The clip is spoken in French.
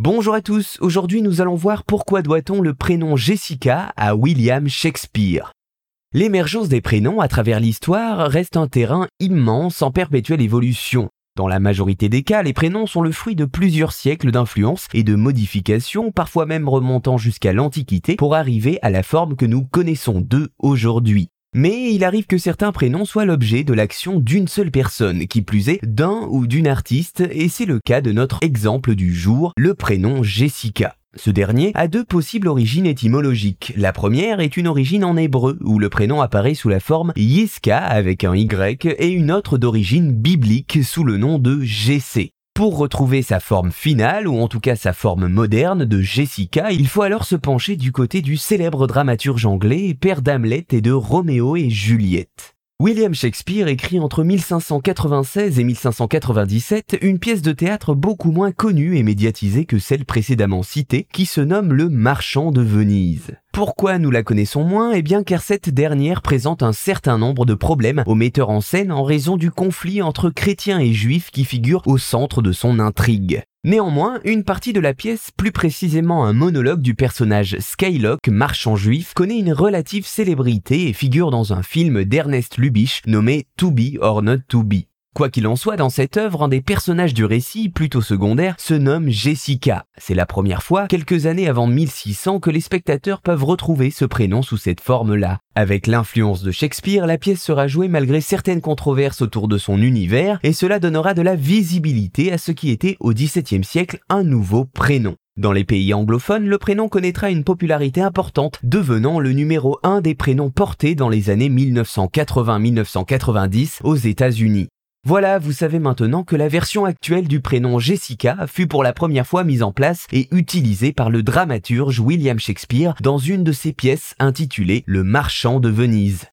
Bonjour à tous, aujourd'hui nous allons voir pourquoi doit-on le prénom Jessica à William Shakespeare. L'émergence des prénoms à travers l'histoire reste un terrain immense en perpétuelle évolution. Dans la majorité des cas, les prénoms sont le fruit de plusieurs siècles d'influence et de modifications, parfois même remontant jusqu'à l'Antiquité, pour arriver à la forme que nous connaissons d'eux aujourd'hui. Mais il arrive que certains prénoms soient l'objet de l'action d'une seule personne, qui plus est d'un ou d'une artiste, et c'est le cas de notre exemple du jour, le prénom Jessica. Ce dernier a deux possibles origines étymologiques. La première est une origine en hébreu, où le prénom apparaît sous la forme Yiska avec un Y, et une autre d'origine biblique sous le nom de Jessé. Pour retrouver sa forme finale, ou en tout cas sa forme moderne de Jessica, il faut alors se pencher du côté du célèbre dramaturge anglais, père d'Hamlet et de Roméo et Juliette. William Shakespeare écrit entre 1596 et 1597 une pièce de théâtre beaucoup moins connue et médiatisée que celle précédemment citée, qui se nomme Le Marchand de Venise. Pourquoi nous la connaissons moins? Eh bien car cette dernière présente un certain nombre de problèmes au metteur en scène en raison du conflit entre chrétiens et juifs qui figure au centre de son intrigue. Néanmoins, une partie de la pièce, plus précisément un monologue du personnage Skylock, marchand juif, connaît une relative célébrité et figure dans un film d'Ernest Lubitsch nommé To Be or Not To Be. Quoi qu'il en soit, dans cette œuvre, un des personnages du récit, plutôt secondaire, se nomme Jessica. C'est la première fois, quelques années avant 1600, que les spectateurs peuvent retrouver ce prénom sous cette forme-là. Avec l'influence de Shakespeare, la pièce sera jouée malgré certaines controverses autour de son univers, et cela donnera de la visibilité à ce qui était au XVIIe siècle un nouveau prénom. Dans les pays anglophones, le prénom connaîtra une popularité importante, devenant le numéro 1 des prénoms portés dans les années 1980-1990 aux États-Unis. Voilà, vous savez maintenant que la version actuelle du prénom Jessica fut pour la première fois mise en place et utilisée par le dramaturge William Shakespeare dans une de ses pièces intitulée Le Marchand de Venise.